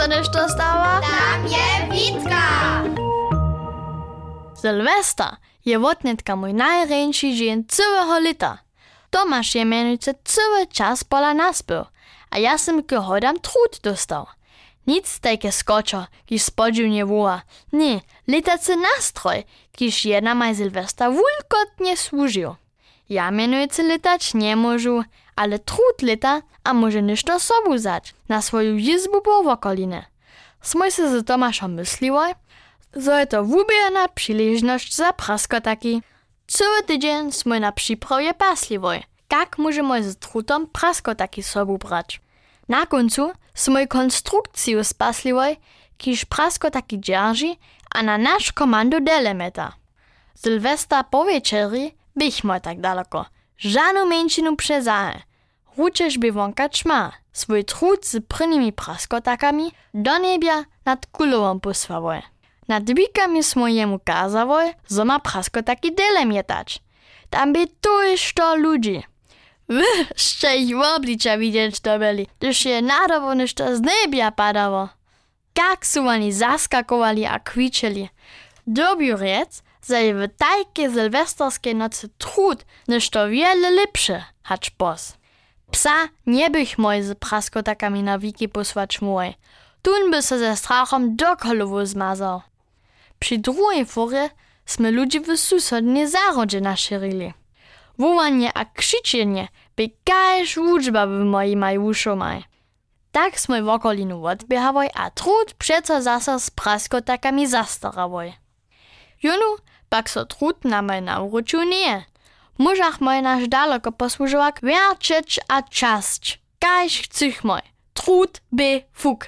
sa nešto stała? Tam je Witka! Sylwester je wotnetka mój najręjszy dzień całego lata. Tomasz je mianujce cały czas pola nas był, a ja sam go hodam trud dostał. Nic takie skocza, kiż spodził nie woła. Nie, letacy nastroj, kiż jedna maj Sylwester wulkotnie służył. Ja mianujce letać nie możu, ale trud leta, a może ništo sobu zać, na swoją izbu po wokolinę. Smoj se z Tomaszem myśliłoj, zo je to wubierna przyleżność za praskotaki. Cały tydzień smo na przyprawie pasliwoj, jak możemy z trutom praskotaki sobu brać. Na końcu smo konstrukcję spasliwoj, kiż praskotaki dzierży, a na nasz komando delemeta. Sylwesta po bychmo tak daleko, żadną męczinu przezahe. Ručež by wonka čma, svoj trud z prvnimi praskotakami do niebia nad kulową posławoj. Nad wikami smo jemu kazawoj, zo ma praskotaki dele mietać. Tam by tu jeszcze ludzi. Jeszcze w oblicza widzieć to byli, gdyż je nadowo nešto z niebia padało. Jak su oni zaskakowali a kwiczyli. W tajkie sylwesterskiej nocy trud nešto wiele lepsze, hacz pos. Psa nie bych moj z praskotakami na wiki posłać mój. Tun by se ze strachom do zmazał. Przy drugiej furze sme ludzi w susodnie zarodzie naszyrili. Wołanie a krzyczenie by każ wuczba w mojej maj uszomaj. Tak sme w okolinu odbiehawoj, a trud przeco zasa z praskotakami zastarawoj. Junu pak so trud na moj nauczył nie. Mužach moj naš daleko posłużołak wierczyć a czasć. Kaž chcych moj. Trud by fuk.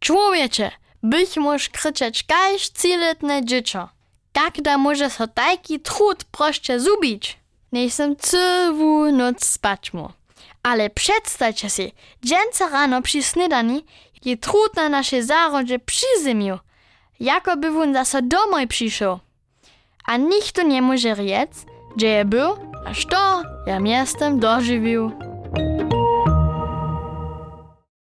Człowiecze, bych móż krzyczeć kaž ciletne dziecko. Jak da może so taki trud proście zubić? Nie sam całą noc spać mu. Ale przedstawcie si, dzięca rano przy snydani, je trud na nasze zarodzie przyzymił. Jakoby wun zase domoj przyszł. A nikto nemôže riec, že je byl a što ja miestem doživil.